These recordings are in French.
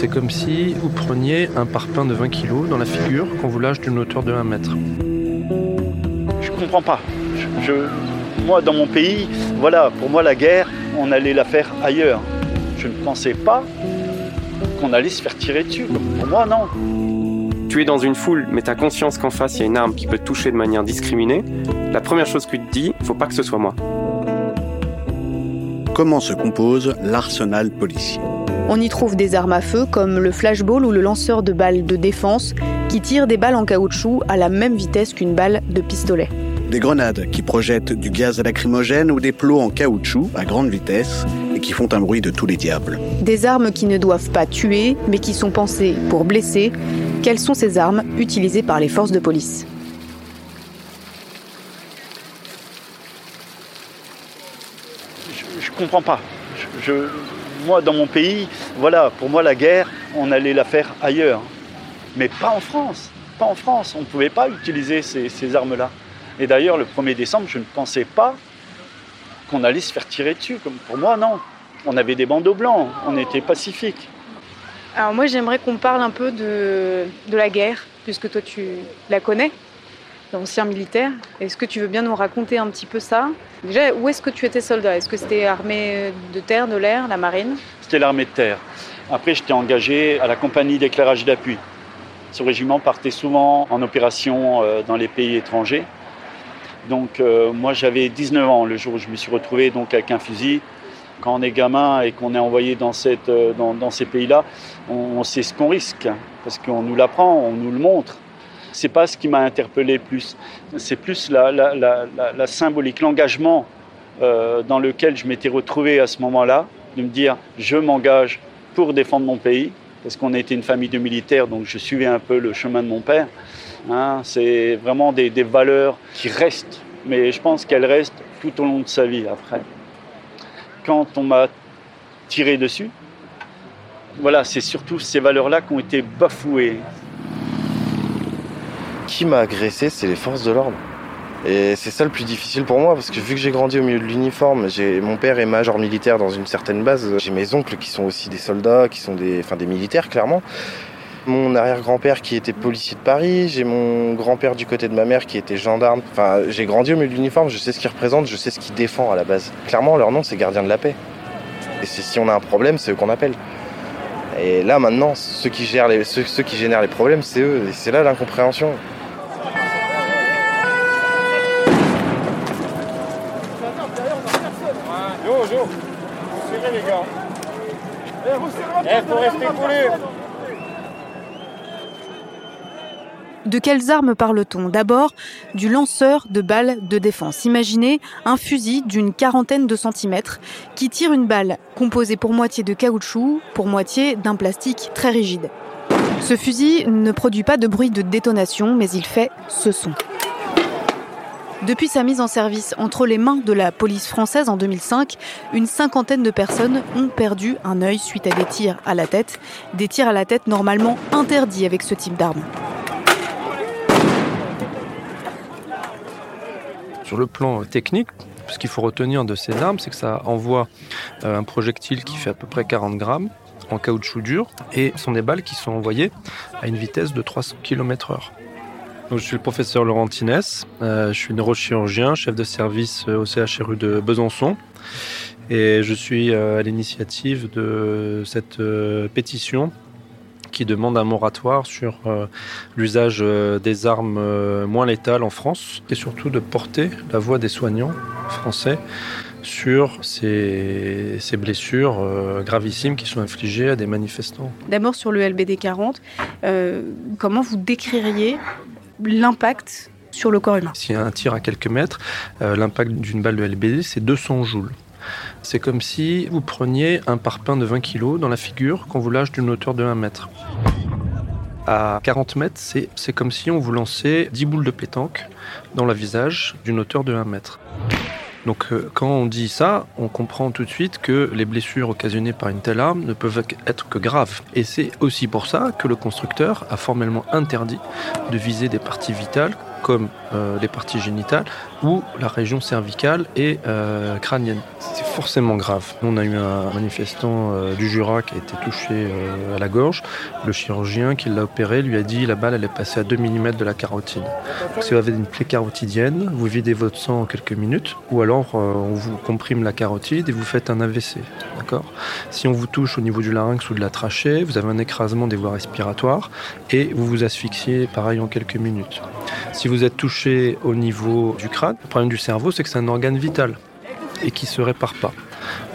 C'est comme si vous preniez un parpaing de 20 kg dans la figure qu'on vous lâche d'une hauteur de 1 mètre. Je comprends pas. Je, moi, dans mon pays, voilà, pour moi, la guerre, on allait la faire ailleurs. Je ne pensais pas qu'on allait se faire tirer dessus. Pour moi, non. Tu es dans une foule, mais tu as conscience qu'en face, il y a une arme qui peut te toucher de manière discriminée. La première chose que tu te dis, faut pas que ce soit moi. Comment se compose l'arsenal policier? On y trouve des armes à feu comme le flashball ou le lanceur de balles de défense qui tire des balles en caoutchouc à la même vitesse qu'une balle de pistolet. Des grenades qui projettent du gaz lacrymogène ou des plots en caoutchouc à grande vitesse et qui font un bruit de tous les diables. Des armes qui ne doivent pas tuer, mais qui sont pensées pour blesser. Quelles sont ces armes utilisées par les forces de police? Je, je comprends pas. Je, je- moi, dans mon pays, voilà, pour moi, la guerre, on allait la faire ailleurs. Mais pas en France. Pas en France. On ne pouvait pas utiliser ces, armes-là. Et d'ailleurs, le 1er décembre, je ne pensais pas qu'on allait se faire tirer dessus. Comme pour moi, non. On avait des bandeaux blancs. On était pacifiques. Alors moi j'aimerais qu'on parle un peu de la guerre, puisque toi tu la connais, l'ancien militaire. Est-ce que tu veux bien nous raconter un petit peu ça? Déjà, où est-ce que tu étais soldat? Est-ce que c'était armée de terre, de l'air, la marine? C'était l'armée de terre. Après, j'étais engagé à la compagnie d'éclairage d'appui. Ce régiment partait souvent en opération euh, dans les pays étrangers. Donc, euh, moi, j'avais 19 ans le jour où je me suis retrouvé donc avec un fusil. Quand on est gamin et qu'on est envoyé dans, euh, ces pays-là, on sait ce qu'on risque parce qu'on nous l'apprend, on nous le montre. C'est pas ce qui m'a interpellé plus. C'est plus la symbolique, l'engagement euh, dans lequel je m'étais retrouvé à ce moment-là, de me dire je m'engage pour défendre mon pays, parce qu'on était une famille de militaires, donc je suivais un peu le chemin de mon père. Hein, c'est vraiment des, des valeurs qui restent, mais je pense qu'elles restent tout au long de sa vie après. Quand on m'a tiré dessus, voilà, c'est surtout ces valeurs-là qui ont été bafouées. Qui m'a agressé, c'est les forces de l'ordre. Et c'est ça le plus difficile pour moi, parce que vu que j'ai grandi au milieu de l'uniforme, j'ai mon père est major militaire dans une certaine base, j'ai mes oncles qui sont aussi des soldats, qui sont des, enfin des militaires clairement. Mon arrière-grand-père qui était policier de Paris, j'ai mon grand-père du côté de ma mère qui était gendarme. Enfin, j'ai grandi au milieu de l'uniforme, je sais ce qu'ils représentent, je sais ce qu'ils défendent à la base. Clairement, leur nom c'est gardien de la paix. Et si on a un problème, c'est eux qu'on appelle. Et là maintenant, ceux qui, gèrent ceux, ceux qui génèrent les problèmes, c'est eux. Et c'est là l'incompréhension. De quelles armes parle-t-on D'abord, du lanceur de balles de défense. Imaginez un fusil d'une quarantaine de centimètres qui tire une balle composée pour moitié de caoutchouc, pour moitié d'un plastique très rigide. Ce fusil ne produit pas de bruit de détonation, mais il fait ce son. Depuis sa mise en service entre les mains de la police française en 2005, une cinquantaine de personnes ont perdu un œil suite à des tirs à la tête, des tirs à la tête normalement interdits avec ce type d'arme. Sur le plan technique, ce qu'il faut retenir de ces armes, c'est que ça envoie euh, un projectile qui fait à peu près 40 grammes en caoutchouc dur et sont des balles qui sont envoyées à une vitesse de 300 km/h. Je suis le professeur Laurent Tinès, euh, je suis neurochirurgien, chef de service euh, au CHRU de Besançon et je suis euh, à l'initiative de cette euh, pétition qui demande un moratoire sur l'usage des armes moins létales en France et surtout de porter la voix des soignants français sur ces, blessures gravissimes qui sont infligées à des manifestants. D'abord sur le LBD 40, euh, comment vous décririez l'impact sur le corps humain S'il y a un tir à quelques mètres, euh, l'impact d'une balle de LBD, c'est 200 joules. C'est comme si vous preniez un parpaing de 20 kg dans la figure qu'on vous lâche d'une hauteur de 1 mètre. À 40 mètres, c'est c'est comme si on vous lançait 10 boules de pétanque dans le visage d'une hauteur de 1 mètre. Donc euh, quand on dit ça, on comprend tout de suite que les blessures occasionnées par une telle arme ne peuvent être que graves. Et c'est aussi pour ça que le constructeur a formellement interdit de viser des parties vitales comme euh, les parties génitales ou la région cervicale et euh, crânienne. C'est forcément grave. On a eu un manifestant euh, du Jura qui a été touché à la gorge. Le chirurgien qui l'a opéré lui a dit la balle elle est passée à 2 mm de la carotide. Donc, si vous avez une plaie carotidienne, vous videz votre sang en quelques minutes ou alors on vous comprime la carotide et vous faites un AVC. D'accord? Si on vous touche au niveau du larynx ou de la trachée, vous avez un écrasement des voies respiratoires et vous vous asphyxiez pareil en quelques minutes. Si vous êtes touché au niveau du crâne, le problème du cerveau, c'est que c'est un organe vital et qui se répare pas.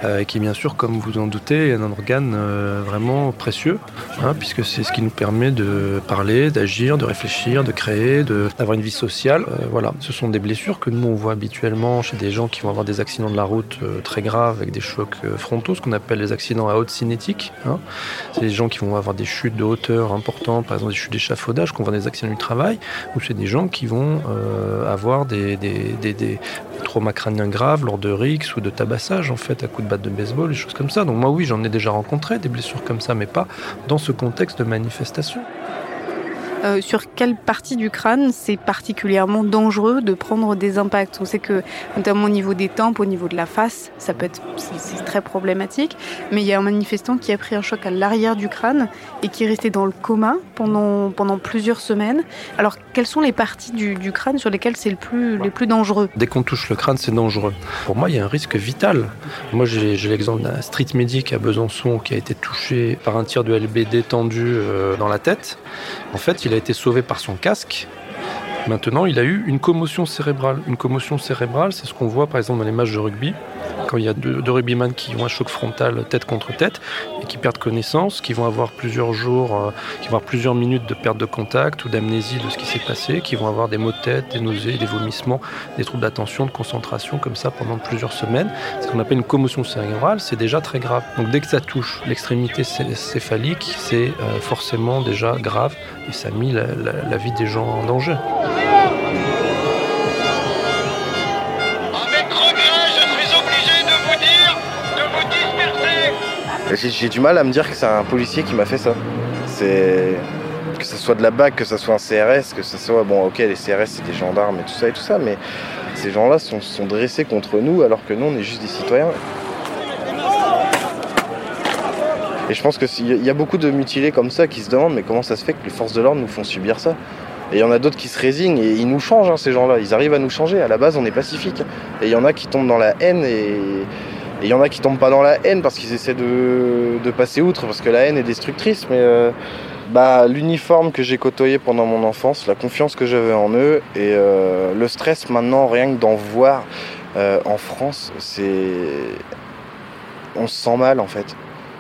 Euh, qui, bien sûr, comme vous en doutez, est un organe euh, vraiment précieux, hein, puisque c'est ce qui nous permet de parler, d'agir, de réfléchir, de créer, d'avoir une vie sociale. Euh, voilà, ce sont des blessures que nous on voit habituellement chez des gens qui vont avoir des accidents de la route très graves avec des chocs frontaux, ce qu'on appelle les accidents à haute cinétique. hein. C'est des gens qui vont avoir des chutes de hauteur importantes, par exemple des chutes d'échafaudage, qu'on voit des accidents du travail, ou c'est des gens qui vont avoir des, traumas crâniens graves lors de rixes ou de tabassage, en fait, de batte de baseball, des choses comme ça. Donc moi, oui, j'en ai déjà rencontré des blessures comme ça, mais pas dans ce contexte de manifestation. Euh, sur quelle partie du crâne c'est particulièrement dangereux de prendre des impacts On sait que, notamment au niveau des tempes, au niveau de la face, ça peut être c'est- très problématique. Mais il y a un manifestant qui a pris un choc à l'arrière du crâne et qui est resté dans le coma pendant, plusieurs semaines. Alors, quelles sont les parties du, crâne sur lesquelles c'est le plus, les plus dangereux? Dès qu'on touche le crâne, c'est dangereux. Pour moi, il y a un risque vital. Moi, j'ai j'ai l'exemple d'un street medic à Besançon qui a été touché par un tir de LBD tendu euh, dans la tête. En fait, il a été sauvé par son casque. Maintenant, il a eu une commotion cérébrale. Une commotion cérébrale, c'est ce qu'on voit par exemple dans les matchs de rugby. Quand il y a deux, deux qui ont un choc frontal tête contre tête et qui perdent connaissance, qui vont avoir plusieurs jours, euh, qui vont avoir plusieurs minutes de perte de contact ou d'amnésie de ce qui s'est passé, qui vont avoir des maux de tête, des nausées, des vomissements, des troubles d'attention, de concentration comme ça pendant plusieurs semaines. Ce qu'on appelle une commotion cérébrale, c'est déjà très grave. Donc dès que ça touche l'extrémité cé- céphalique, c'est euh, forcément déjà grave et ça a la vie des gens en danger. J'ai du mal à me dire que c'est un policier qui m'a fait ça. Que ce soit de la BAC, que ce soit un CRS, que ce soit bon, ok, les CRS c'est des gendarmes et tout ça et tout ça, mais ces gens-là sont, dressés contre nous alors que nous on est juste des citoyens. Et je pense que s'il y a- il y a beaucoup de mutilés comme ça qui se demandent mais comment ça se fait que les forces de l'ordre nous font subir ça? Et il y en a d'autres qui se résignent et ils nous changent hein, ces gens-là. Ils arrivent à nous changer. À la base on est pacifique. Et il y en a qui tombent dans la haine et et il y en a qui tombent pas dans la haine parce qu'ils essaient de, passer outre, parce que la haine est destructrice. Mais euh, bah, l'uniforme que j'ai côtoyé pendant mon enfance, la confiance que j'avais en eux et euh, le stress maintenant, rien que d'en voir euh, en France, c'est. On se sent mal en fait.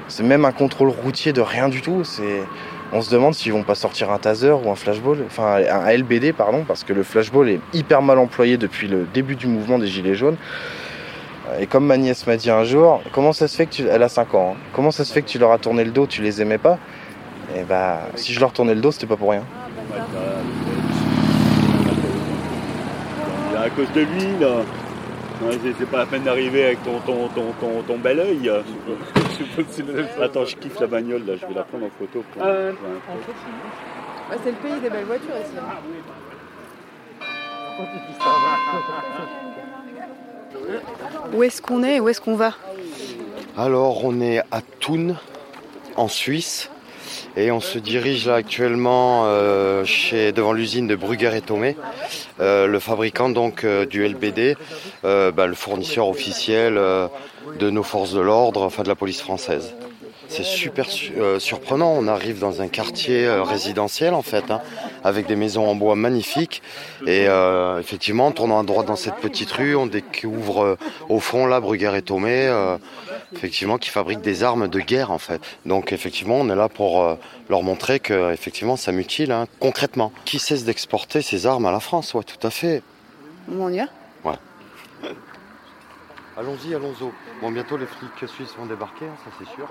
C'est même un contrôle routier de rien du tout. C'est. On se demande s'ils vont pas sortir un taser ou un flashball, enfin un LBD pardon, parce que le flashball est hyper mal employé depuis le début du mouvement des Gilets jaunes. Et comme ma nièce m'a dit un jour, comment ça se fait que tu... Elle a 5 ans. hein. Comment ça se fait que tu leur as tourné le dos, tu les aimais pas Et bah, si je leur tournais le dos, c'était pas pour rien. à cause de lui, là. C'est- pas la peine d'arriver avec ton, ton, ton, ton, ton bel oeil. Attends, je kiffe la bagnole, là. Je vais la prendre en photo. pour- Euh, C'est le pays des belles voitures ici. Où est-ce qu'on est et où est-ce qu'on va Alors, on est à Thun, en Suisse, et on se dirige là actuellement euh, devant l'usine de Brugger et Thomé, euh, le fabricant donc euh, du LBD, bah, le fournisseur officiel de nos forces de l'ordre, enfin de la police française. C'est super su- euh, surprenant. On arrive dans un quartier euh, résidentiel en fait, hein, avec des maisons en bois magnifiques. Et euh, effectivement, en tournant à droite dans cette petite rue, on découvre au fond là Brugger et Thomé, euh, effectivement, qui fabriquent des armes de guerre en fait. Donc effectivement, on est là pour leur montrer que effectivement, ça mutile hein, concrètement. Qui cesse d'exporter ces armes à la France? Ouais, tout à fait. On y va Allons-y, allons-y. Bon, bientôt les flics suisses vont débarquer, hein, ça c'est sûr.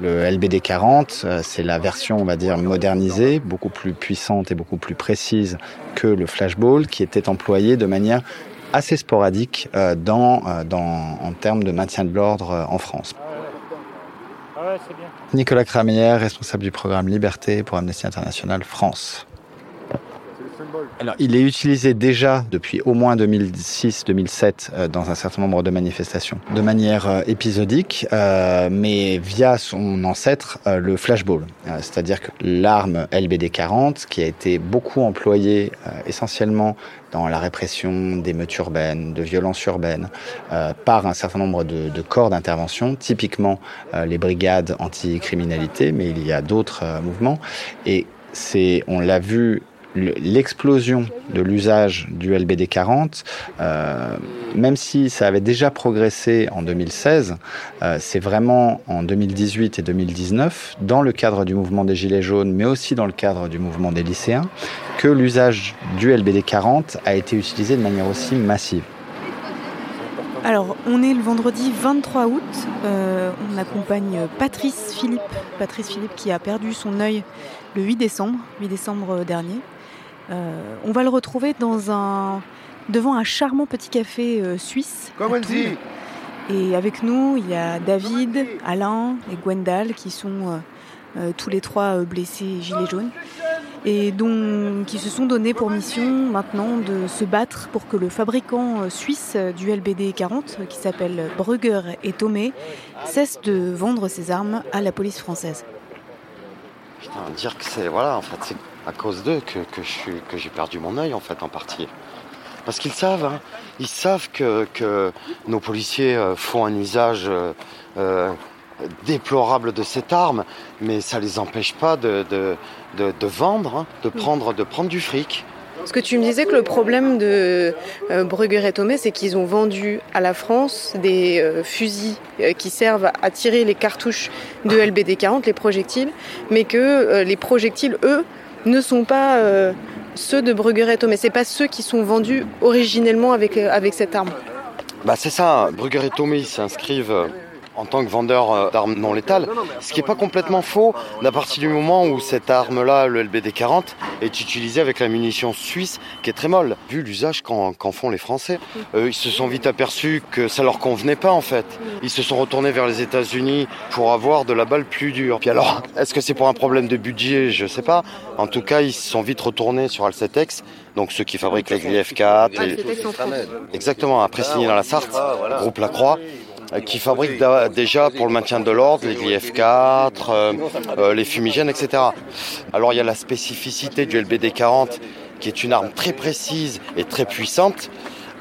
Le LBD 40, euh, c'est la version, on va dire, modernisée, beaucoup plus puissante et beaucoup plus précise que le flashball, qui était employé de manière assez sporadique euh, dans, euh, dans, en termes de maintien de l'ordre en France. Nicolas Cramière, responsable du programme Liberté pour Amnesty International France. Alors, il est utilisé déjà depuis au moins 2006-2007 euh, dans un certain nombre de manifestations, de manière euh, épisodique, euh, mais via son ancêtre, le flashball. C'est-à-dire que l'arme LBD-40, qui a été beaucoup employée essentiellement dans la répression d'émeutes urbaines, de violences urbaines, par un certain nombre de, corps d'intervention, typiquement les brigades anticriminalité, mais il y a d'autres mouvements. Et c'est, on l'a vu, l'explosion de l'usage du LBD 40, euh, même si ça avait déjà progressé en 2016, euh, c'est vraiment en 2018 et 2019, dans le cadre du mouvement des Gilets jaunes, mais aussi dans le cadre du mouvement des lycéens, que l'usage du LBD 40 a été utilisé de manière aussi massive. Alors, on est le vendredi 23 août. Euh, on accompagne Patrice Philippe. Patrice Philippe qui a perdu son œil le 8 décembre, 8 décembre dernier. Euh, on va le retrouver dans un, devant un charmant petit café euh, suisse. Toul. Et avec nous, il y a David, Alain et Gwendal qui sont euh, euh, tous les trois blessés gilets jaunes et dont, qui se sont donnés pour mission maintenant de se battre pour que le fabricant suisse du LBD 40, euh, qui s'appelle Brugger et Thomé, cesse de vendre ses armes à la police française. Putain, dire que c'est voilà, en fait, c'est à cause d'eux que, que je que j'ai perdu mon œil en fait en partie. Parce qu'ils savent, hein, ils savent que, que nos policiers euh, font un usage euh, euh, déplorable de cette arme, mais ça les empêche pas de, de, de, de vendre, hein, de prendre de prendre du fric. Parce que tu me disais que le problème de euh, Brugger et Thomé, c'est qu'ils ont vendu à la France des euh, fusils euh, qui servent à tirer les cartouches de LBD 40, les projectiles, mais que euh, les projectiles, eux, ne sont pas euh, ceux de Brugger et Thomé. C'est pas ceux qui sont vendus originellement avec, euh, avec cette arme. Bah c'est ça, Brugger et Thomé ils s'inscrivent euh, en tant que vendeurs euh, d'armes non létales, ce qui n'est pas complètement faux à partir du moment où cette arme-là, le LBD 40, est utilisée avec la munition suisse qui est très molle, vu l'usage qu'en font les Français. Euh, ils se sont vite aperçus que ça leur convenait pas en fait. Ils se sont retournés vers les États-Unis pour avoir de la balle plus dure. Puis alors, est-ce que c'est pour un problème de budget? Je sais pas. En tout cas, ils se sont vite retournés sur Alcetex, donc ceux qui fabriquent les Grille F4. les- Alcetex en France. Exactement, après signé dans la Sarthe, groupe Lacroix, qui fabrique da- déjà pour le maintien de l'ordre les grilles F4, euh, euh, les fumigènes, etc. Alors il y a la spécificité du LBD 40, qui est une arme très précise et très puissante,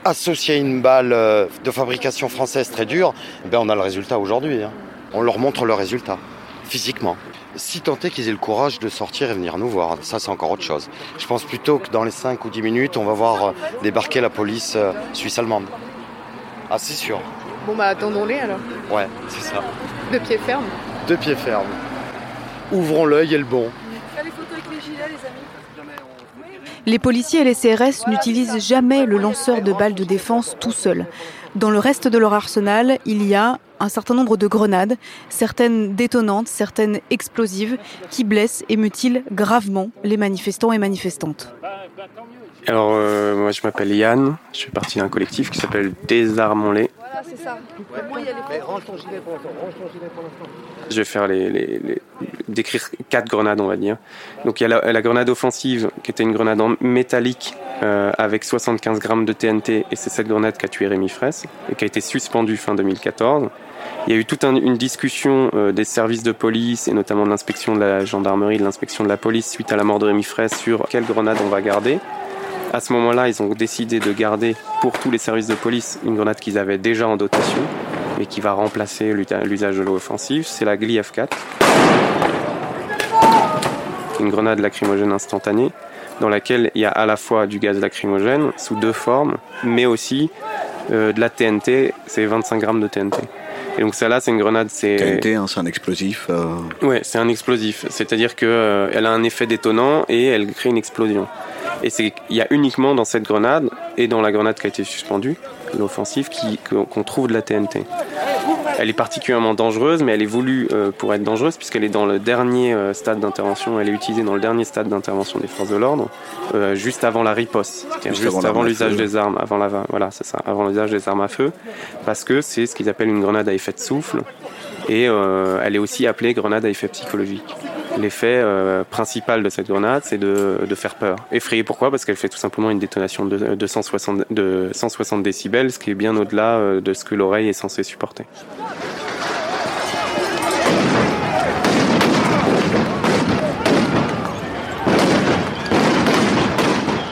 associée à une balle euh, de fabrication française très dure, eh ben on a le résultat aujourd'hui. hein. On leur montre le résultat, physiquement. Si tant est qu'ils aient le courage de sortir et venir nous voir, ça c'est encore autre chose. Je pense plutôt que dans les 5 ou 10 minutes, on va voir euh, débarquer la police euh, suisse-allemande. Ah c'est sûr, Bon bah attendons-les alors, ouais, c'est ça. de pied ferme. Deux pieds fermes. Ouvrons l'œil et le bon. Les policiers et les CRS n'utilisent jamais le lanceur de balles de défense tout seul. Dans le reste de leur arsenal, il y a un certain nombre de grenades, certaines détonantes, certaines explosives, qui blessent et mutilent gravement les manifestants et manifestantes. Alors, euh, moi, je m'appelle Yann. Je fais partie d'un collectif qui s'appelle Désarmons-les. Voilà, c'est ça. Je vais faire les, les- les- décrire quatre grenades, on va dire. Donc, il y a la, la grenade offensive, qui était une grenade en métallique euh, avec 75 grammes de TNT, et c'est cette grenade qui a tué Rémi Fraisse et qui a été suspendue fin 2014. Il y a eu toute un- une discussion euh, des services de police et notamment de l'inspection de la gendarmerie, de l'inspection de la police suite à la mort de Rémi Fraisse sur quelle grenade on va garder. À ce moment-là, ils ont décidé de garder pour tous les services de police une grenade qu'ils avaient déjà en dotation, mais qui va remplacer l'usage de l'eau offensive. C'est la GLI F4, une grenade lacrymogène instantanée, dans laquelle il y a à la fois du gaz lacrymogène sous deux formes, mais aussi euh, de la TNT, c'est 25 grammes de TNT. Et donc celle-là, c'est une grenade, c'est TNT, hein, c'est un explosif. euh, Ouais, c'est un explosif. C'est-à-dire que euh, elle a un effet détonnant et elle crée une explosion. Et c'est il y a uniquement dans cette grenade et dans la grenade qui a été suspendue, l'offensive, qui- qu'on trouve de la TNT. Elle est particulièrement dangereuse, mais elle est voulue euh, pour être dangereuse puisqu'elle est dans le dernier euh, stade d'intervention. Elle est utilisée dans le dernier stade d'intervention des forces de l'ordre, euh, juste avant la riposte, c'est-à-dire Juste juste, avant l'usage des armes, avant la, voilà, c'est ça, avant l'usage des armes à feu, parce que c'est ce qu'ils appellent une grenade à effet de souffle, et euh, elle est aussi appelée grenade à effet psychologique. L'effet euh, principal de cette grenade, c'est de, faire peur. Effrayer pourquoi? Parce qu'elle fait tout simplement une détonation de, de, 160, de 160 décibels, ce qui est bien au-delà euh, de ce que l'oreille est censée supporter.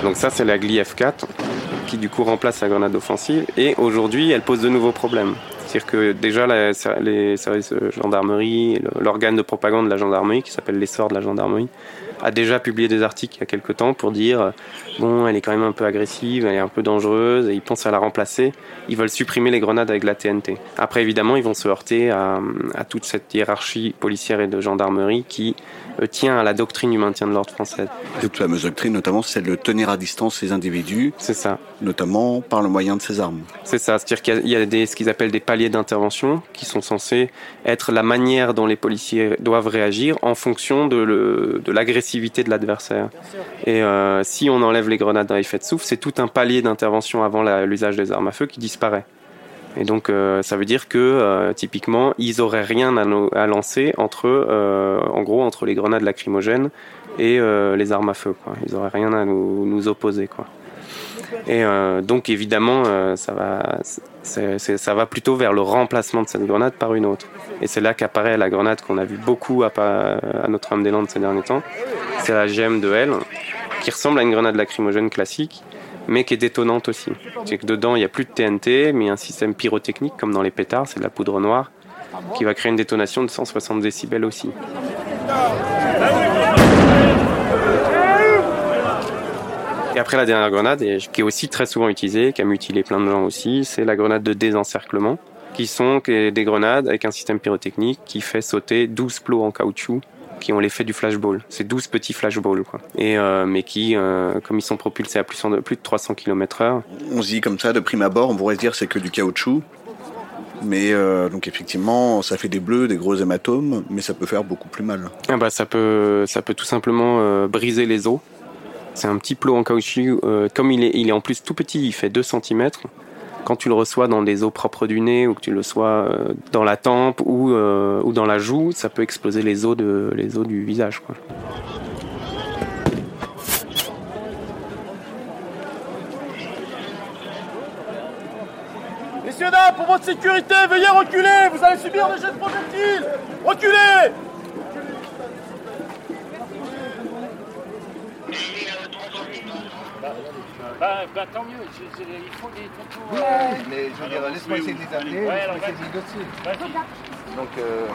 Donc ça, c'est la GLI F4 qui du coup remplace la grenade offensive. Et aujourd'hui, elle pose de nouveaux problèmes. C'est-à-dire que déjà, les services de gendarmerie, l'organe de propagande de la gendarmerie, qui s'appelle l'essor de la gendarmerie, a déjà publié des articles il y a quelques temps pour dire bon, elle est quand même un peu agressive, elle est un peu dangereuse, et ils pensent à la remplacer. Ils veulent supprimer les grenades avec la TNT. Après, évidemment, ils vont se heurter à, à toute cette hiérarchie policière et de gendarmerie qui euh, tient à la doctrine du maintien de l'ordre français. Cette fameuse doctrine, notamment, c'est de tenir à distance ces individus. C'est ça. Notamment par le moyen de ces armes. C'est ça. C'est-à-dire qu'il y a, des, ce qu'ils appellent des paliers d'intervention qui sont censés être la manière dont les policiers doivent réagir en fonction de l'agressivité de l'adversaire. Et euh, si on enlève les grenades dans effet de souffle, c'est tout un palier d'intervention avant l'usage des armes à feu qui disparaît. Et donc, euh, ça veut dire que euh, typiquement, ils auraient rien à, à lancer entre, en gros, entre les grenades lacrymogènes et les armes à feu. Quoi. Ils auraient rien à nous, nous opposer. Quoi. Et donc, évidemment, ça va, ça va plutôt vers le remplacement de cette grenade par une autre. Et c'est là qu'apparaît la grenade qu'on a vu beaucoup à, Notre-Dame-des-Landes ces derniers temps. C'est la GM2L, qui ressemble à une grenade lacrymogène classique, mais qui est détonnante aussi. C'est que dedans, il n'y a plus de TNT, mais un système pyrotechnique, comme dans les pétards, c'est de la poudre noire, qui va créer une détonation de 160 décibels aussi. Et après la dernière grenade, et qui est aussi très souvent utilisée, qui a mutilé plein de gens aussi, c'est la grenade de désencerclement, qui sont des grenades avec un système pyrotechnique qui fait sauter 12 plots en caoutchouc qui ont l'effet du flashball. C'est 12 petits flashballs, quoi. Et, euh, mais qui, euh, comme ils sont propulsés à plus, de, plus de 300 km heure. On se dit comme ça, de prime abord, on pourrait se dire c'est que du caoutchouc. Mais euh, donc effectivement, ça fait des bleus, des gros hématomes, mais ça peut faire beaucoup plus mal. Ah bah ça peut, ça peut tout simplement briser les os. C'est un petit plot en caoutchouc. Euh, comme il est, il est en plus tout petit, il fait 2 cm quand tu le reçois dans des os propres du nez ou que tu le reçois euh, dans la tempe ou, euh, ou dans la joue, ça peut exploser les os, de, les du visage. Messieurs, dames, pour votre sécurité, veuillez reculer Vous allez subir des jets de projectiles Reculez Bah, bah, tant mieux, je, je, il faut des photos. Ouais, mais je veux dire, laisse-moi essayer de les appeler, Ouais, laisse-moi alors, essayer de négocier. Vas-y. Donc, euh,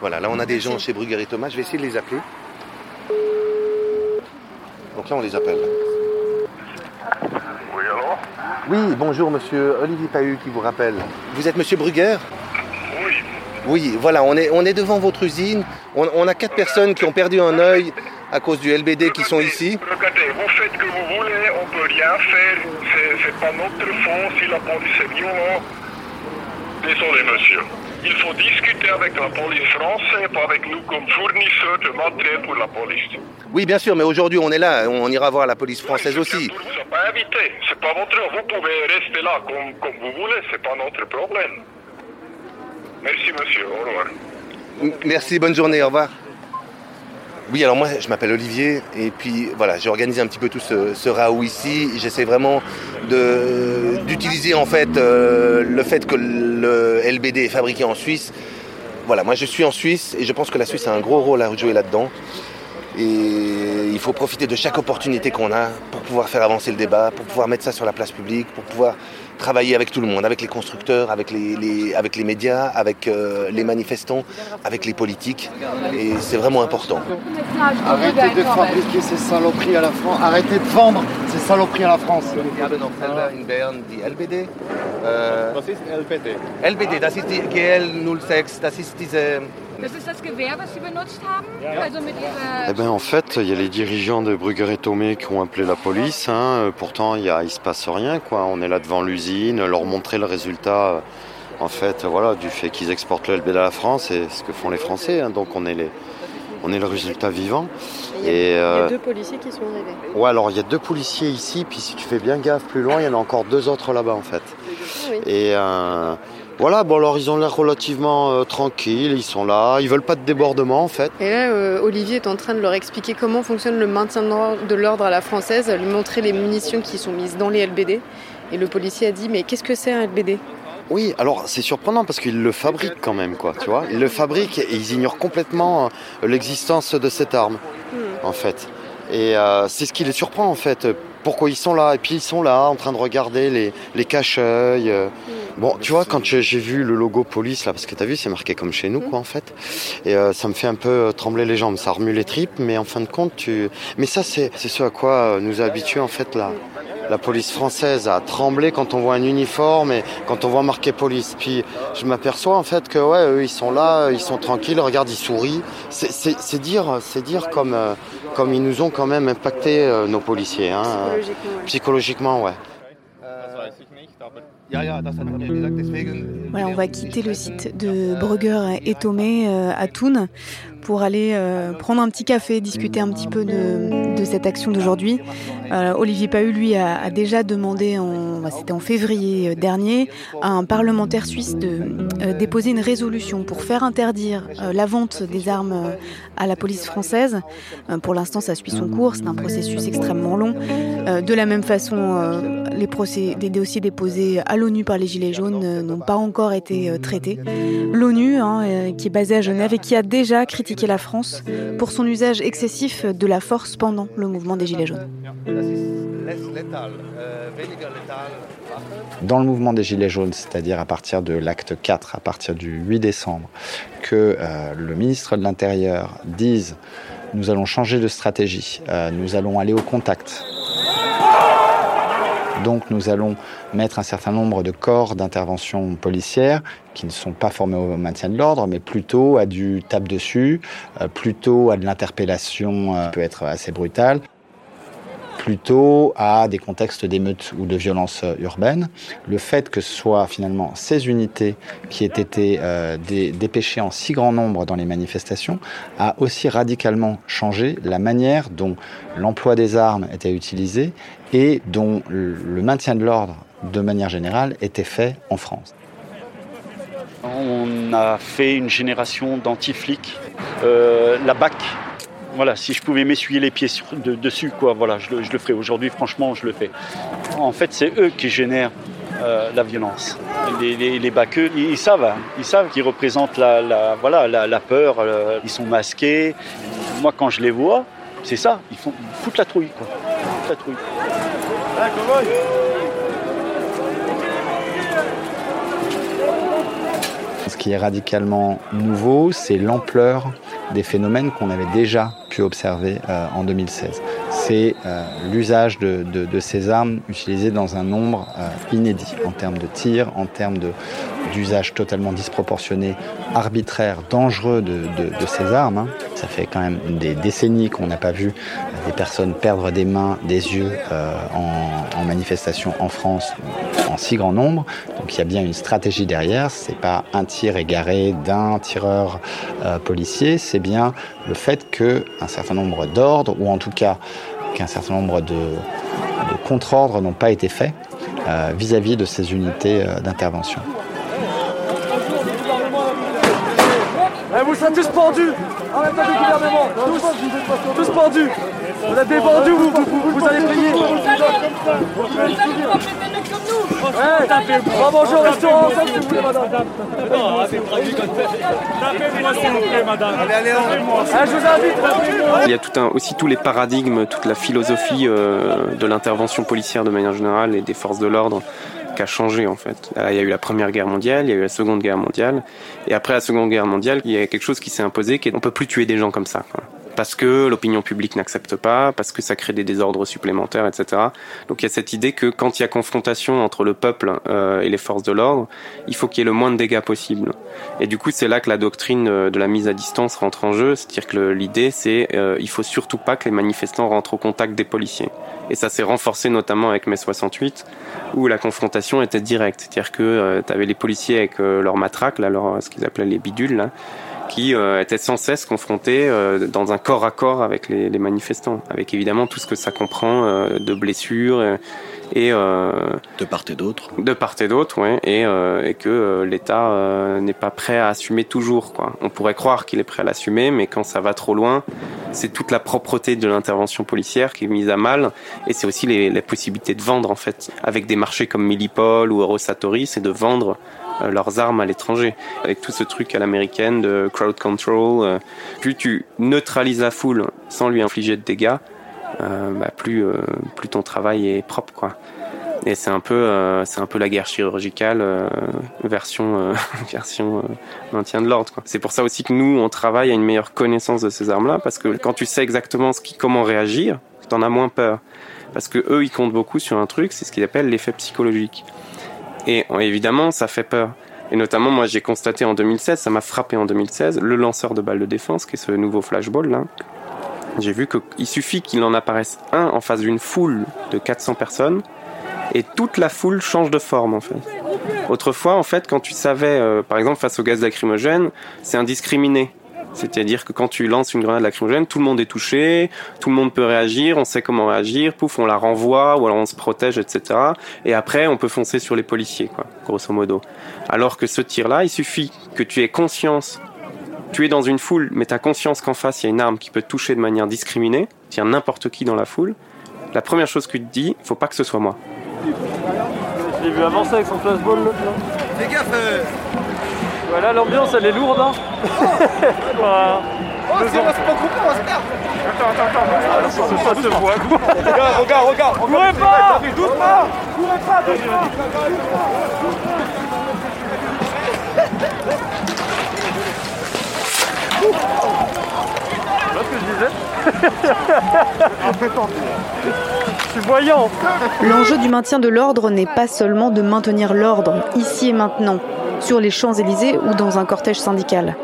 voilà, là on a des gens chez Brugger et Thomas, je vais essayer de les appeler. Donc là on les appelle. Oui, alors Oui, bonjour monsieur Olivier Pahu qui vous rappelle. Vous êtes monsieur Brugger Oui. Oui, voilà, on est, on est devant votre usine. On, on a quatre personnes qui ont perdu un œil à cause du LBD qui sont ici. Regardez, vous faites ce que vous voulez, on peut rien faire. C'est, pas notre faute si la police est violente. Désolé, monsieur. Il faut discuter avec la police française, pas avec nous comme fournisseurs de matériel pour la police. Oui, bien sûr, mais aujourd'hui on est là, on ira voir la police française aussi. Vous n'êtes pas invité. C'est pas votre. Vous pouvez rester là comme, comme vous voulez, c'est pas notre problème. Merci, monsieur. Au revoir. Merci, bonne journée, au revoir. Oui, alors moi je m'appelle Olivier et puis voilà, j'ai organisé un petit peu tout ce, ce raout ici. J'essaie vraiment d'utiliser en fait euh, le fait que le LBD est fabriqué en Suisse. Voilà, moi je suis en Suisse et je pense que la Suisse a un gros rôle à jouer là-dedans. Et il faut profiter de chaque opportunité qu'on a pour pouvoir faire avancer le débat, pour pouvoir mettre ça sur la place publique, pour pouvoir travailler avec tout le monde, avec les constructeurs, avec les, les- avec les médias, avec euh, les manifestants, avec les politiques. Et c'est vraiment important. Arrêtez de fabriquer ces saloperies à la France. Arrêtez de vendre ces saloperies à la France. Wir haben noch selber in Bern die LBD. Was ist LBD? LBD, das ist die GL06, das ist diese... Eh ben, en fait, il y a les dirigeants de Brugger et Tomé qui ont appelé la police. hein. Euh, Pourtant, il ne se passe rien. Quoi. On est là devant l'usine, leur montrer le résultat euh, en fait, voilà, du fait qu'ils exportent le LBD à la France et ce que font les Français. hein. Donc, on est, les, on est le résultat vivant. Il y a, Et, il y a euh, deux policiers qui sont arrivés. Ouais, alors il y a deux policiers ici, puis si tu fais bien gaffe plus loin, il y en a encore deux autres là-bas en fait. Oui. Et, euh, Voilà, bon alors ils ont l'air relativement euh, tranquilles, ils sont là, ils veulent pas de débordement en fait. Et là, euh, Olivier est en train de leur expliquer comment fonctionne le maintien de l'ordre à la française, lui montrer les munitions qui sont mises dans les LBD. Et le policier a dit, mais qu'est-ce que c'est un LBD oui, alors c'est surprenant parce qu'ils le fabriquent quand même, quoi, tu vois. Ils le fabriquent et ils ignorent complètement euh, l'existence de cette arme, hmm. en fait. Et euh, c'est ce qui les surprend, en fait. Pourquoi ils sont là Et puis ils sont là, en train de regarder les, les cache-œils. Euh. Bon, tu vois, quand j'ai vu le logo police, là, parce que t'as vu, c'est marqué comme chez nous, quoi, en fait. Et ça me fait un peu trembler les jambes. Ça remue les tripes, mais en fin de compte, tu. Mais ça, c'est ce à quoi nous a habitués, en fait, là la police française a tremblé quand on voit un uniforme et quand on voit marqué police. Puis je m'aperçois en fait que ouais, eux ils sont là, ils sont tranquilles, regarde, ils sourient. C'est dire, c'est dire comme euh, comme ils nous ont quand même impacté euh, nos policiers. Hein, Psychologiquement. Psychologiquement, ouais. Voilà, on va quitter le site de Brugger et Tomé euh, à Thun pour aller euh, prendre un petit café, discuter un petit peu de, cette action d'aujourd'hui. Euh, Olivier Pahu, lui, a, déjà demandé, bah, c'était en février euh, dernier, à un parlementaire suisse de déposer une résolution pour faire interdire la vente des armes à la police française. pour l'instant, ça suit son cours, c'est un processus extrêmement long. de la même façon, les, procès, dossiers déposés à l'ONU par les Gilets jaunes n'ont pas encore été traités. L'ONU, hein, qui est basée à Genève et qui a déjà critiqué la France pour son usage excessif de la force pendant le mouvement des Gilets jaunes. Dans le mouvement des Gilets jaunes, c'est-à-dire à partir de l'acte 4, à partir du 8 décembre, que euh, le ministre de l'Intérieur dise nous allons changer de stratégie, euh, nous allons aller au contact, donc nous allons mettre un certain nombre de corps d'intervention policière qui ne sont pas formés au maintien de l'ordre, mais plutôt à du tape dessus, euh, plutôt à de l'interpellation euh, qui peut être assez brutale plutôt à des contextes d'émeutes ou de violences euh, urbaines. Le fait que ce soit finalement ces unités qui aient été dépêchées en si grand nombre dans les manifestations a aussi radicalement changé la manière dont l'emploi des armes était utilisé et dont le maintien de l'ordre de manière générale était fait en France. On a fait une génération d'anti-flics. Euh, la BAC, voilà, si je pouvais m'essuyer les pieds dessus, quoi, voilà, je le, ferais. Aujourd'hui, franchement, je le fais. En fait, c'est eux qui génèrent euh, la violence. Les, les, ils, savent, hein. ils savent qu'ils représentent la, voilà, la, peur, euh, ils sont masqués. Moi, quand je les vois, c'est ça, ils, font, foutent la trouille, quoi. Ce qui est radicalement nouveau, c'est l'ampleur des phénomènes qu'on avait déjà pu observer euh, en 2016. C'est euh, l'usage de, ces armes utilisées dans un nombre euh, inédit en termes de tirs, en termes d'usage totalement disproportionné, arbitraire, dangereux de, ces armes. Hein. Ça fait quand même des décennies qu'on n'a pas vu des personnes perdre des mains, des yeux en, en manifestation en France en si grand nombre. Donc il y a bien une stratégie derrière. C'est pas un tir égaré d'un tireur policier, c'est bien le fait qu'un certain nombre d'ordres, ou en tout cas qu'un certain nombre de, contre-ordres n'ont pas été faits euh, vis-à-vis de ces unités euh, d'intervention. Eh, vous serez tous pendus. En même temps du gouvernement Tous, tous pendus. Vous êtes des vendus, vous, vous, vous, allez payer Ouais, bonjour au restaurant ensemble vous voulez, madame. Non, c'est Tapez-moi s'il vous plaît, madame. Allez, allez, allez. Je vous invite. Il y a tout un, aussi tous les paradigmes, toute la philosophie euh, de l'intervention policière de manière générale et des forces de l'ordre a changé en fait. Il y a eu la Première Guerre mondiale, il y a eu la Seconde Guerre mondiale, et après la Seconde Guerre mondiale, il y a quelque chose qui s'est imposé, qui est on peut plus tuer des gens comme ça. Parce que l'opinion publique n'accepte pas, parce que ça crée des désordres supplémentaires, etc. Donc il y a cette idée que quand il y a confrontation entre le peuple euh, et les forces de l'ordre, il faut qu'il y ait le moins de dégâts possible. Et du coup, c'est là que la doctrine euh, de la mise à distance rentre en jeu, c'est-à-dire que l'idée, c'est euh, il faut surtout pas que les manifestants rentrent au contact des policiers. Et ça s'est renforcé notamment avec mai 68, où la confrontation était directe, c'est-à-dire que euh, tu avais les policiers avec leurs matraques, là, leur, ce qu'ils appelaient les bidules, là, qui euh, étaient sans cesse confrontés euh, dans un corps à corps avec les, les, manifestants, avec évidemment tout ce que ça comprend euh, de blessures et, de part et d'autre. De part et d'autre, ouais, et, et que l'État n'est pas prêt à assumer toujours. Quoi. On pourrait croire qu'il est prêt à l'assumer, mais quand ça va trop loin, c'est toute la propreté de l'intervention policière qui est mise à mal, et c'est aussi les, les possibilités de vendre en fait, avec des marchés comme Millipol ou Eurosatori, c'est de vendre euh, leurs armes à l'étranger. Avec tout ce truc à l'américaine de crowd control, euh, plus tu neutralises la foule sans lui infliger de dégâts, euh, bah, plus, plus ton travail est propre. quoi. Et c'est un peu, un peu la guerre chirurgicale version, version maintien de l'ordre. C'est pour ça aussi que nous, on travaille à une meilleure connaissance de ces armes-là, parce que quand tu sais exactement ce qui, comment réagir, t'en as moins peur. Parce que eux, ils comptent beaucoup sur un truc, c'est ce qu'ils appellent l'effet psychologique. Et évidemment, ça fait peur. Et notamment, moi, j'ai constaté en 2016, ça m'a frappé en 2016, le lanceur de balles de défense, qui est ce nouveau flashball là. J'ai vu qu'il suffit qu'il en apparaisse un en face d'une foule de 400 personnes, et toute la foule change de forme en fait. Autrefois, en fait, quand tu savais, euh, par exemple, face au gaz lacrymogène, c'est indiscriminé. C'est-à-dire que quand tu lances une grenade lacrymogène, tout le monde est touché, tout le monde peut réagir, on sait comment réagir, pouf, on la renvoie, ou alors on se protège, etc. Et après, on peut foncer sur les policiers, quoi, grosso modo. Alors que ce tir-là, il suffit que tu aies conscience, tu es dans une foule, mais tu as conscience qu'en face, il y a une arme qui peut te toucher de manière discriminée, tient n'importe qui dans la foule. La première chose que tu te dis, il faut pas que ce soit moi. Je l'ai vu avancer avec son flashball, là. Fais gaffe euh. Voilà, l'ambiance elle est lourde. Hein. voilà. Oh, c'est pas coupé, on va se perdre. Attends, attends, attends. Ça se voit. Regarde, regarde, regarde. Courez pas Doucement Courez pas, doucement Tu vois ce que je disais? Je suis voyant L'enjeu du maintien de l'ordre n'est pas seulement de maintenir l'ordre, ici et maintenant, sur les Champs-Élysées ou dans un cortège syndical.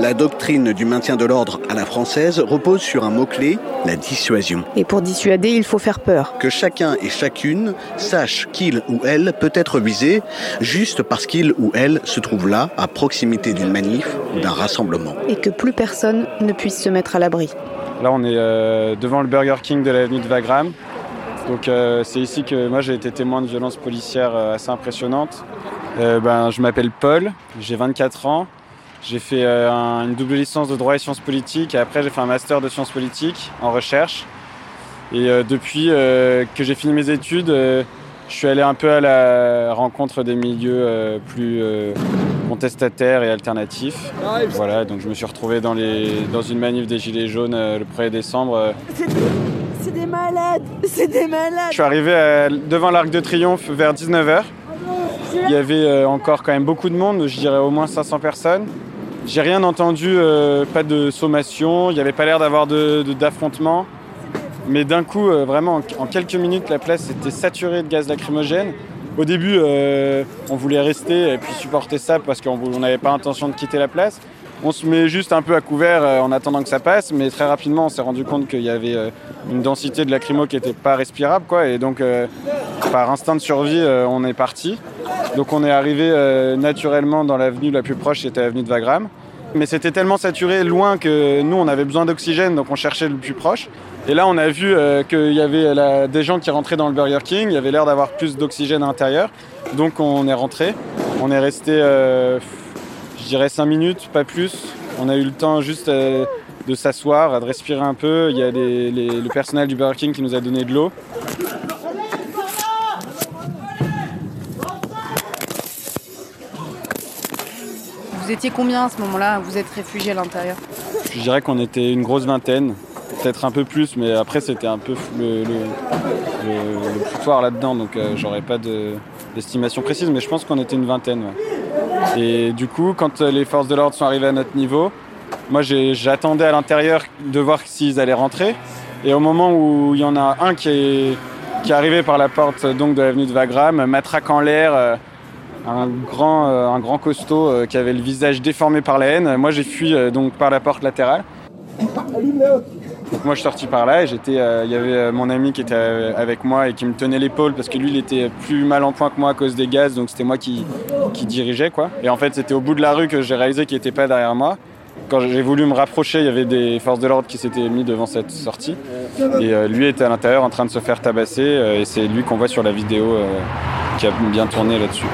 La doctrine du maintien de l'ordre à la française repose sur un mot-clé, la dissuasion. Et pour dissuader, il faut faire peur. Que chacun et chacune sache qu'il ou elle peut être visé juste parce qu'il ou elle se trouve là, à proximité d'une manif ou d'un rassemblement. Et que plus personne ne puisse se mettre à l'abri. Là, on est euh, devant le Burger King de l'avenue de Wagram. Donc euh, c'est ici que moi j'ai été témoin de violences policières euh, assez impressionnantes. Euh, ben, je m'appelle Paul, j'ai 24 ans. J'ai fait un, une double licence de droit et sciences politiques et après j'ai fait un master de sciences politiques en recherche. Et depuis que j'ai fini mes études, je suis allé un peu à la rencontre des milieux plus contestataires et alternatifs. Voilà, donc je me suis retrouvé dans, les, dans une manif des Gilets jaunes le 1er décembre. C'est des malades, c'est des malades. Je suis arrivé à, devant l'Arc de Triomphe vers 19h. Il y avait euh, encore quand même beaucoup de monde, je dirais au moins 500 personnes. J'ai rien entendu, euh, pas de sommation, il n'y avait pas l'air d'avoir d'affrontement. De, Mais d'un coup, euh, vraiment, en, en, quelques minutes, la place était saturée de gaz lacrymogène. Au début, euh, on voulait rester et puis supporter ça parce qu'on n'avait pas intention de quitter la place. On se met juste un peu à couvert euh, en attendant que ça passe, mais très rapidement, on s'est rendu compte qu'il y avait euh, une densité de lacrymo qui n'était pas respirable, quoi. Et donc, euh, par instinct de survie, on est parti. Donc, on est arrivé naturellement dans l'avenue la plus proche, c'était l'avenue de Wagram. Mais c'était tellement saturé, loin, que nous, on avait besoin d'oxygène, donc on cherchait le plus proche. Et là, on a vu qu'il y avait des gens qui rentraient dans le Burger King. Il y avait l'air d'avoir plus d'oxygène à l'intérieur. Donc, on est rentré. On est resté, dirais, 5 minutes, pas plus. On a eu le temps juste euh, de s'asseoir, de respirer un peu. Il y a les, les, le personnel du Burger King qui nous a donné de l'eau. Vous étiez combien à ce moment-là? Vous êtes réfugiés à l'intérieur? Je dirais qu'on était une grosse vingtaine, peut-être un peu plus, mais après c'était un peu le, le, le, le foutoir là-dedans, donc euh, j'aurais pas d'estimation de, précise, mais je pense qu'on était une vingtaine. Ouais. Et du coup, quand les forces de l'ordre sont arrivées à notre niveau, moi j'attendais à l'intérieur de voir s'ils allaient rentrer. Et au moment où il y en a un qui est, qui est arrivé par la porte donc, de l'avenue de Wagram, matraque en l'air, euh, un grand, euh, un grand costaud euh, qui avait le visage déformé par la haine. Moi, j'ai fui euh, donc par la porte latérale. Moi, je suis sorti par là et j'étais, il euh, y avait mon ami qui était avec moi et qui me tenait l'épaule parce que lui, il était plus mal en point que moi à cause des gaz, donc c'était moi qui, qui dirigeais quoi. Et en fait, c'était au bout de la rue que j'ai réalisé qu'il n'était pas derrière moi. Quand j'ai voulu me rapprocher, il y avait des forces de l'ordre qui s'étaient mis devant cette sortie. Et euh, lui était à l'intérieur en train de se faire tabasser. euh, et c'est lui qu'on voit sur la vidéo euh, qui a bien tourné là-dessus.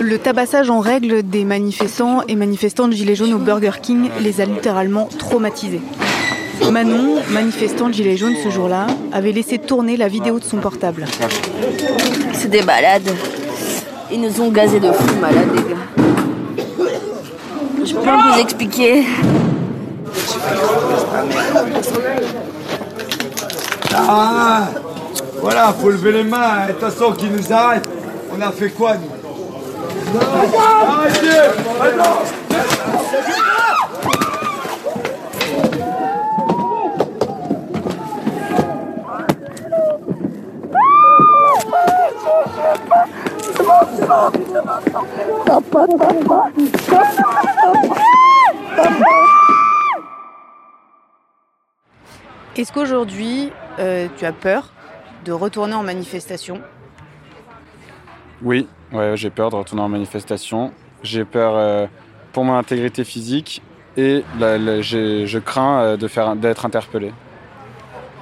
Le tabassage en règle des manifestants et manifestantes Gilets jaunes au Burger King les a littéralement traumatisés. Manon, manifestante Gilets jaunes ce jour-là, avait laissé tourner la vidéo de son portable. C'est des malades. Ils nous ont gazés de fou malades, les gars. Je peux pas vous expliquer. Ah Voilà, faut lever les mains. De toute façon, qui nous arrête On a fait quoi, nous? Arrêtez Attends Est-ce qu'aujourd'hui, euh, tu as peur de retourner en manifestation? Oui, ouais, j'ai peur de retourner en manifestation. J'ai peur euh, pour mon intégrité physique et je crains euh, d'être interpellé.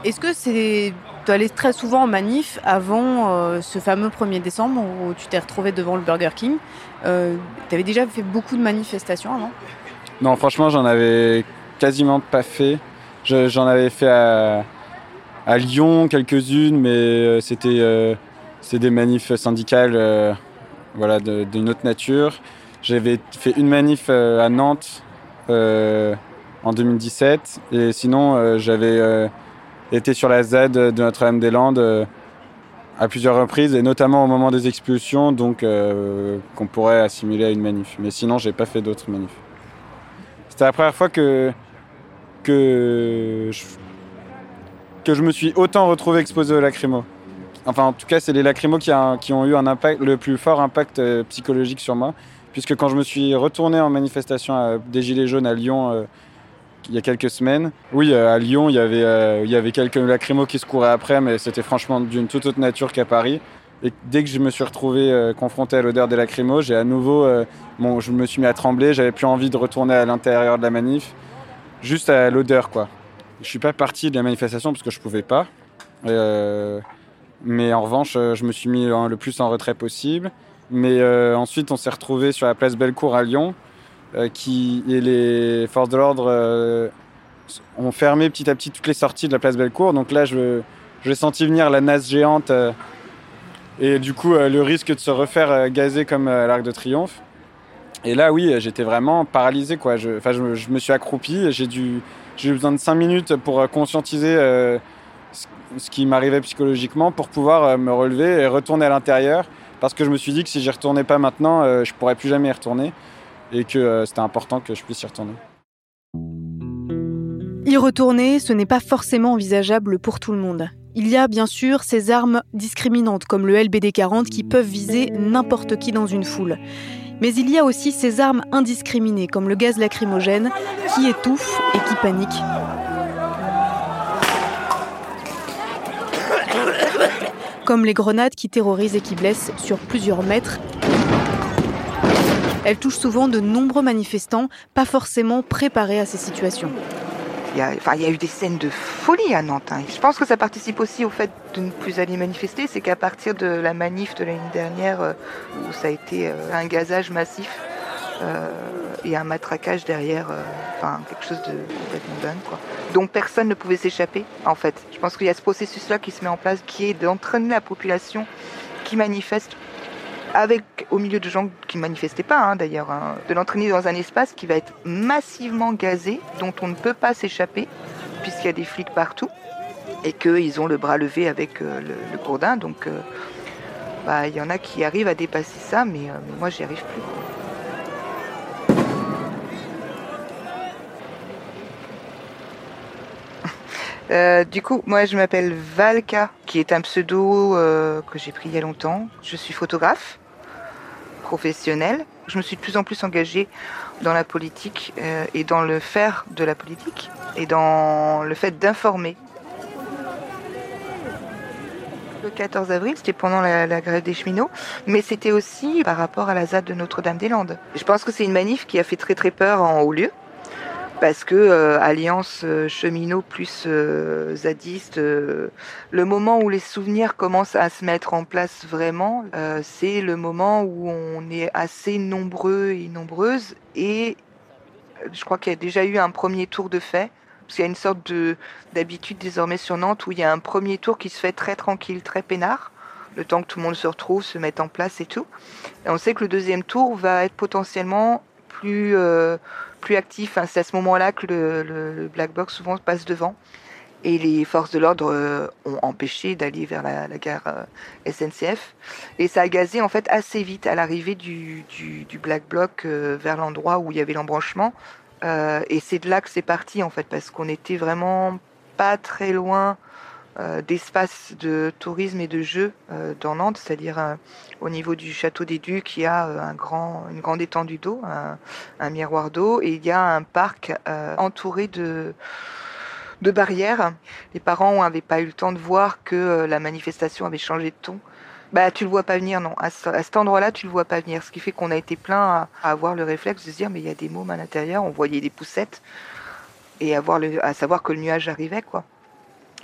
Est-ce que c'est. Tu allais très souvent en manif avant euh, ce fameux 1er décembre où tu t'es retrouvé devant le Burger King? Euh, tu avais déjà fait beaucoup de manifestations avant? Non, franchement, j'en avais quasiment pas fait. Je- j'en avais fait à, Lyon quelques-unes, mais euh, c'était euh, des manifs syndicales euh, voilà, d'une autre nature. J'avais fait une manif euh, à Nantes en 2017, et sinon j'avais été sur la Z de Notre-Dame-des-Landes à plusieurs reprises, et notamment au moment des expulsions, donc qu'on pourrait assimiler à une manif. Mais sinon, j'ai pas fait d'autres manifs. C'était la première fois que, que, je, que je me suis autant retrouvé exposé aux lacrymos. Enfin, en tout cas, c'est les lacrymos qui, ont eu un impact, le plus fort impact euh, psychologique sur moi. Puisque quand je me suis retourné en manifestation des Gilets jaunes à Lyon euh, il y a quelques semaines, oui, euh, à Lyon, il y avait, il y avait quelques lacrymos qui se couraient après, mais c'était franchement d'une toute autre nature qu'à Paris. Et dès que je me suis retrouvé confronté à l'odeur des lacrymos, j'ai à nouveau, bon, je me suis mis à trembler, j'avais plus envie de retourner à l'intérieur de la manif, juste à l'odeur, quoi. Je suis pas parti de la manifestation parce que je pouvais pas. Euh, mais en revanche, euh, je me suis mis le plus en retrait possible. Mais euh, ensuite, on s'est retrouvé sur la place Bellecour à Lyon, qui et les forces de l'ordre ont fermé petit à petit toutes les sorties de la place Bellecour. Donc là, je j'ai senti venir la nasse géante et du coup le risque de se refaire gazer comme à l'Arc de Triomphe. Et là, oui, j'étais vraiment paralysé. Quoi. Je, je, me suis accroupi. J'ai eu besoin de 5 minutes pour euh, conscientiser euh, ce, qui m'arrivait psychologiquement pour pouvoir euh, me relever et retourner à l'intérieur. Parce que je me suis dit que si j'y retournais pas maintenant, euh, je pourrais plus jamais y retourner. Et que c'était important que je puisse y retourner. Y retourner, ce n'est pas forcément envisageable pour tout le monde. Il y a bien sûr ces armes discriminantes comme le LBD 40 qui peuvent viser n'importe qui dans une foule. Mais il y a aussi ces armes indiscriminées comme le gaz lacrymogène qui étouffe et qui panique. Comme les grenades qui terrorisent et qui blessent sur plusieurs mètres. Elles touchent souvent de nombreux manifestants, pas forcément préparés à ces situations. Il y, a, enfin, il y a eu des scènes de folie à Nantes. hein. Je pense que ça participe aussi au fait de ne plus aller manifester. C'est qu'à partir de la manif de l'année dernière, euh, où ça a été euh, un gazage massif euh, et un matraquage derrière, enfin quelque chose de complètement dingue, dont personne ne pouvait s'échapper, en fait. Je pense qu'il y a ce processus-là qui se met en place, qui est d'entraîner la population qui manifeste avec au milieu de gens qui manifestaient pas hein, d'ailleurs, hein, de l'entraîner dans un espace qui va être massivement gazé, dont on ne peut pas s'échapper, puisqu'il y a des flics partout, et qu'ils ont le bras levé avec euh, le, le gourdin. Donc euh, bah, il y en a qui arrivent à dépasser ça, mais, euh, moi j'y arrive plus. Du coup, moi je m'appelle Valka, qui est un pseudo que j'ai pris il y a longtemps. Je suis photographe professionnel. Je me suis de plus en plus engagée dans la politique euh, et dans le faire de la politique et dans le fait d'informer. Le 14 avril, c'était pendant la, la grève des cheminots, mais c'était aussi par rapport à la ZAD de Notre-Dame-des-Landes. Je pense que c'est une manif qui a fait très très peur en haut lieu, parce que euh, alliance euh, cheminot plus euh, zadiste, le moment où les souvenirs commencent à se mettre en place vraiment, c'est le moment où on est assez nombreux et nombreuses et je crois qu'il y a déjà eu un premier tour de fait. Parce qu'il y a une sorte de d'habitude désormais sur Nantes où il y a un premier tour qui se fait très tranquille, très peinard, le temps que tout le monde se retrouve, se mette en place et tout. Et on sait que le deuxième tour va être potentiellement plus plus actif. C'est à ce moment-là que le, black box souvent passe devant. Et les forces de l'ordre euh, ont empêché d'aller vers la, gare euh, SNCF. Et ça a gazé en fait assez vite à l'arrivée du, du, black bloc euh, vers l'endroit où il y avait l'embranchement. Et c'est de là que c'est parti en fait, parce qu'on était vraiment pas très loin euh, d'espaces de tourisme et de jeux euh, dans Nantes, c'est-à-dire euh, au niveau du château des Ducs, il y a une grande étendue d'eau, un, miroir d'eau, et il y a un parc entouré de, barrières. Les parents n'avaient pas eu le temps de voir que la manifestation avait changé de ton. Bah, tu le vois pas venir, non. À, ce- à cet endroit-là, tu le vois pas venir. Ce qui fait qu'on a été plein à, avoir le réflexe de se dire, mais il y a des mômes à l'intérieur. On voyait des poussettes et à savoir que le nuage arrivait, quoi.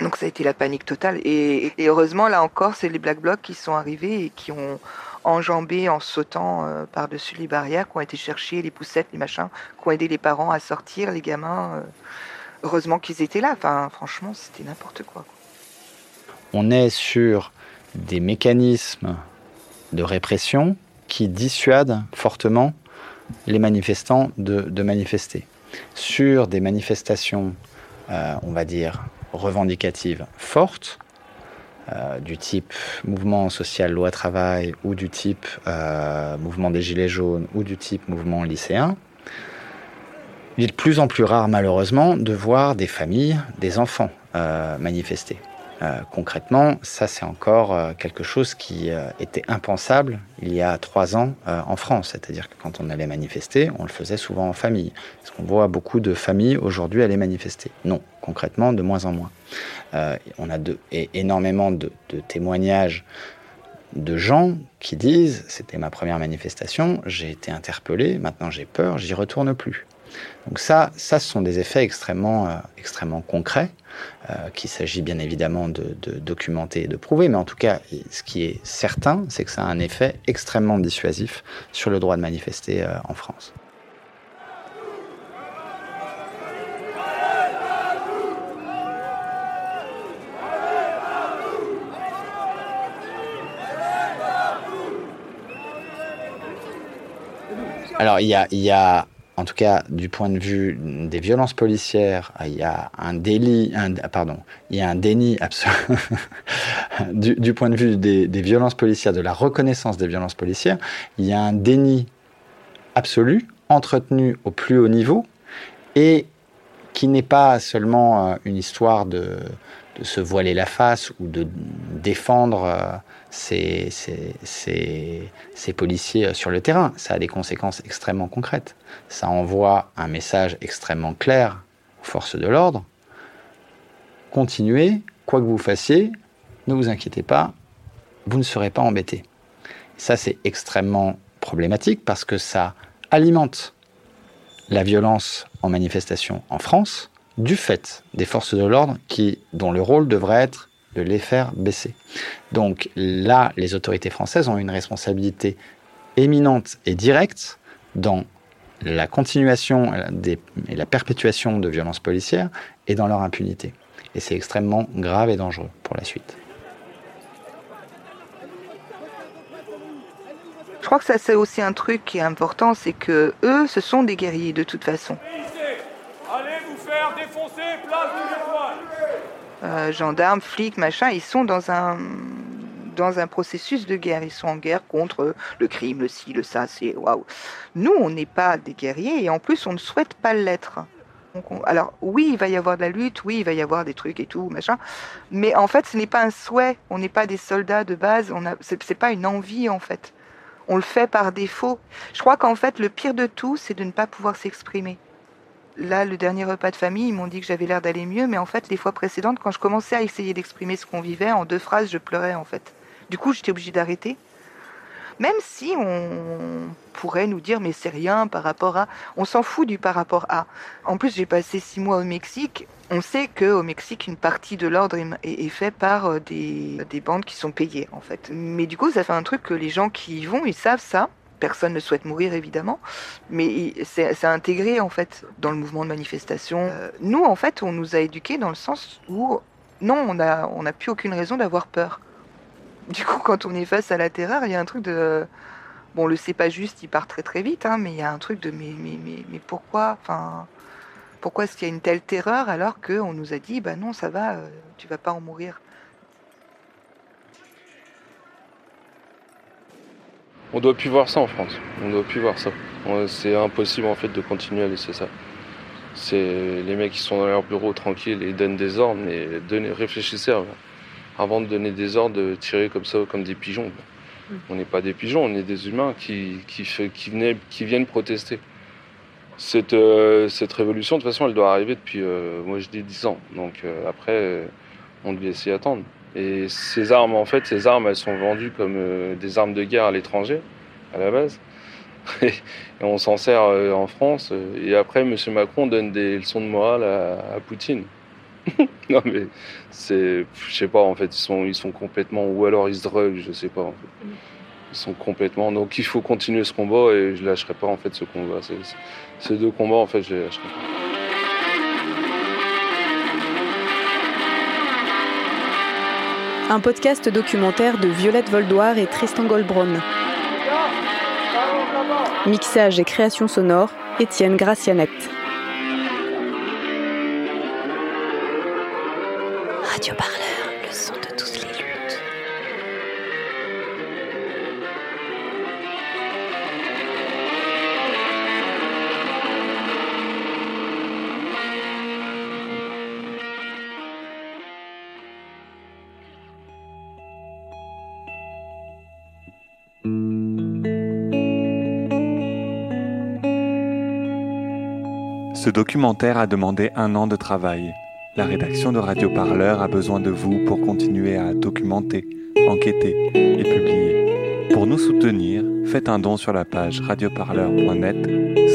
Donc ça a été la panique totale. Et, heureusement, là encore, c'est les Black Blocs qui sont arrivés et qui ont enjambé en sautant euh, par-dessus les barrières, qui ont été chercher les poussettes, les machins, qui ont aidé les parents à sortir, les gamins. euh, heureusement qu'ils étaient là. Enfin, franchement, c'était n'importe quoi. On est sur des mécanismes de répression qui dissuadent fortement les manifestants de, de manifester. Sur des manifestations, euh, on va dire, revendicatives fortes, euh, du type mouvement social loi travail ou du type euh, mouvement des gilets jaunes ou du type mouvement lycéen, il est de plus en plus rare malheureusement de voir des familles, des enfants euh, manifester. Euh, concrètement, ça c'est encore euh, quelque chose qui euh, était impensable il y a trois ans en France. C'est-à-dire que quand on allait manifester, on le faisait souvent en famille. Est-ce qu'on voit beaucoup de familles aujourd'hui aller manifester? Non, concrètement, de moins en moins. On a et énormément de témoignages de gens qui disent c'était ma première manifestation, j'ai été interpellé, maintenant j'ai peur, j'y retourne plus. Donc ça, ça, ce sont des effets extrêmement, euh, extrêmement concrets euh, qu'il s'agit bien évidemment de, documenter et de prouver, mais en tout cas, ce qui est certain, c'est que ça a un effet extrêmement dissuasif sur le droit de manifester euh, en France. Alors, il y a, en tout cas, du point de vue des violences policières, il y a un pardon, il y a un déni absolu. du, point de vue des, violences policières, de la reconnaissance des violences policières, il y a un déni absolu, entretenu au plus haut niveau, et qui n'est pas seulement euh, une histoire de, de se voiler la face ou de défendre euh, ces, policiers euh, sur le terrain. Ça a des conséquences extrêmement concrètes. Ça envoie un message extrêmement clair aux forces de l'ordre. Continuez, quoi que vous fassiez, ne vous inquiétez pas, vous ne serez pas embêtés. Ça, c'est extrêmement problématique parce que ça alimente la violence en manifestation en France du fait des forces de l'ordre qui, dont le rôle devrait être de les faire baisser. Donc là, les autorités françaises ont une responsabilité éminente et directe dans la continuation des- et la perpétuation de violences policières et dans leur impunité. Et c'est extrêmement grave et dangereux pour la suite. Je crois que ça c'est aussi un truc qui est important, c'est que eux, ce sont des guerriers de toute façon. Allez vous faire défoncer, place de l'étoile Euh, gendarmes, flics, machin, ils sont dans un dans un processus de guerre. Ils sont en guerre contre le crime, le ci, le ça. C'est waouh. Nous, on n'est pas des guerriers et en plus, on ne souhaite pas l'être. Alors oui, il va y avoir de la lutte, oui, il va y avoir des trucs et tout, machin. Mais en fait, ce n'est pas un souhait. On n'est pas des soldats de base. On a, c'est c'est pas une envie en fait. On le fait par défaut. Je crois qu'en fait, le pire de tout, c'est de ne pas pouvoir s'exprimer. Là, le dernier repas de famille, ils m'ont dit que j'avais l'air d'aller mieux, mais en fait, les fois précédentes, quand je commençais à essayer d'exprimer ce qu'on vivait, en deux phrases, je pleurais en fait. Du coup, j'étais obligée d'arrêter. Même si on pourrait nous dire mais c'est rien par rapport à... On s'en fout du par rapport à. En plus j'ai passé six mois au Mexique. On sait qu'au Mexique, une partie de l'ordre est, est, fait par euh, des, des bandes qui sont payées, en fait. Mais du coup, ça fait un truc que les gens qui y vont, ils savent ça. Personne ne souhaite mourir, évidemment. Mais c'est intégré, en fait, dans le mouvement de manifestation. Euh, nous, en fait, on nous a éduqués dans le sens où, non, on n'a plus aucune raison d'avoir peur. Du coup, quand on est face à la terreur, il y a un truc de... Bon, le c'est pas juste, il part très très vite, hein, mais il y a un truc de mais, mais, pourquoi pourquoi est-ce qu'il y a une telle terreur alors qu'on nous a dit bah non, ça va, euh, tu vas pas en mourir On doit plus voir ça en France. On doit plus voir ça. C'est impossible en fait de continuer à laisser ça. C'est les mecs qui sont dans leur bureau tranquilles et donnent des ordres, mais donnez, réfléchissez avant, avant de donner des ordres, de tirer comme ça comme des pigeons. On n'est pas des pigeons, on est des humains qui, qui, qui, venaient, qui viennent protester. Cette, euh, cette révolution, de toute façon, elle doit arriver depuis, euh, moi je dis 10 ans. Donc euh, après, on devait s'y attendre. Et ces armes, en fait, ces armes, elles sont vendues comme euh, des armes de guerre à l'étranger, à la base. et on s'en sert euh, en France. Et après, M. Macron donne des leçons de morale à, Poutine. non mais c'est, je sais pas en fait, ils sont, ils sont complètement, ou alors ils se droguent, je sais pas. Ils sont complètement, donc il faut continuer ce combat et je lâcherai pas en fait ce combat. Ces deux combats en fait, je les lâcherai pas. Un podcast documentaire de Violette Voldoir et Tristan Goldbronn. Mixage et création sonore, Étienne Gracianette. Radio Ce documentaire a demandé un an de travail. La rédaction de Radio Parleur a besoin de vous pour continuer à documenter, enquêter et publier. Pour nous soutenir, faites un don sur la page radioparleur.net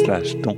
slash don.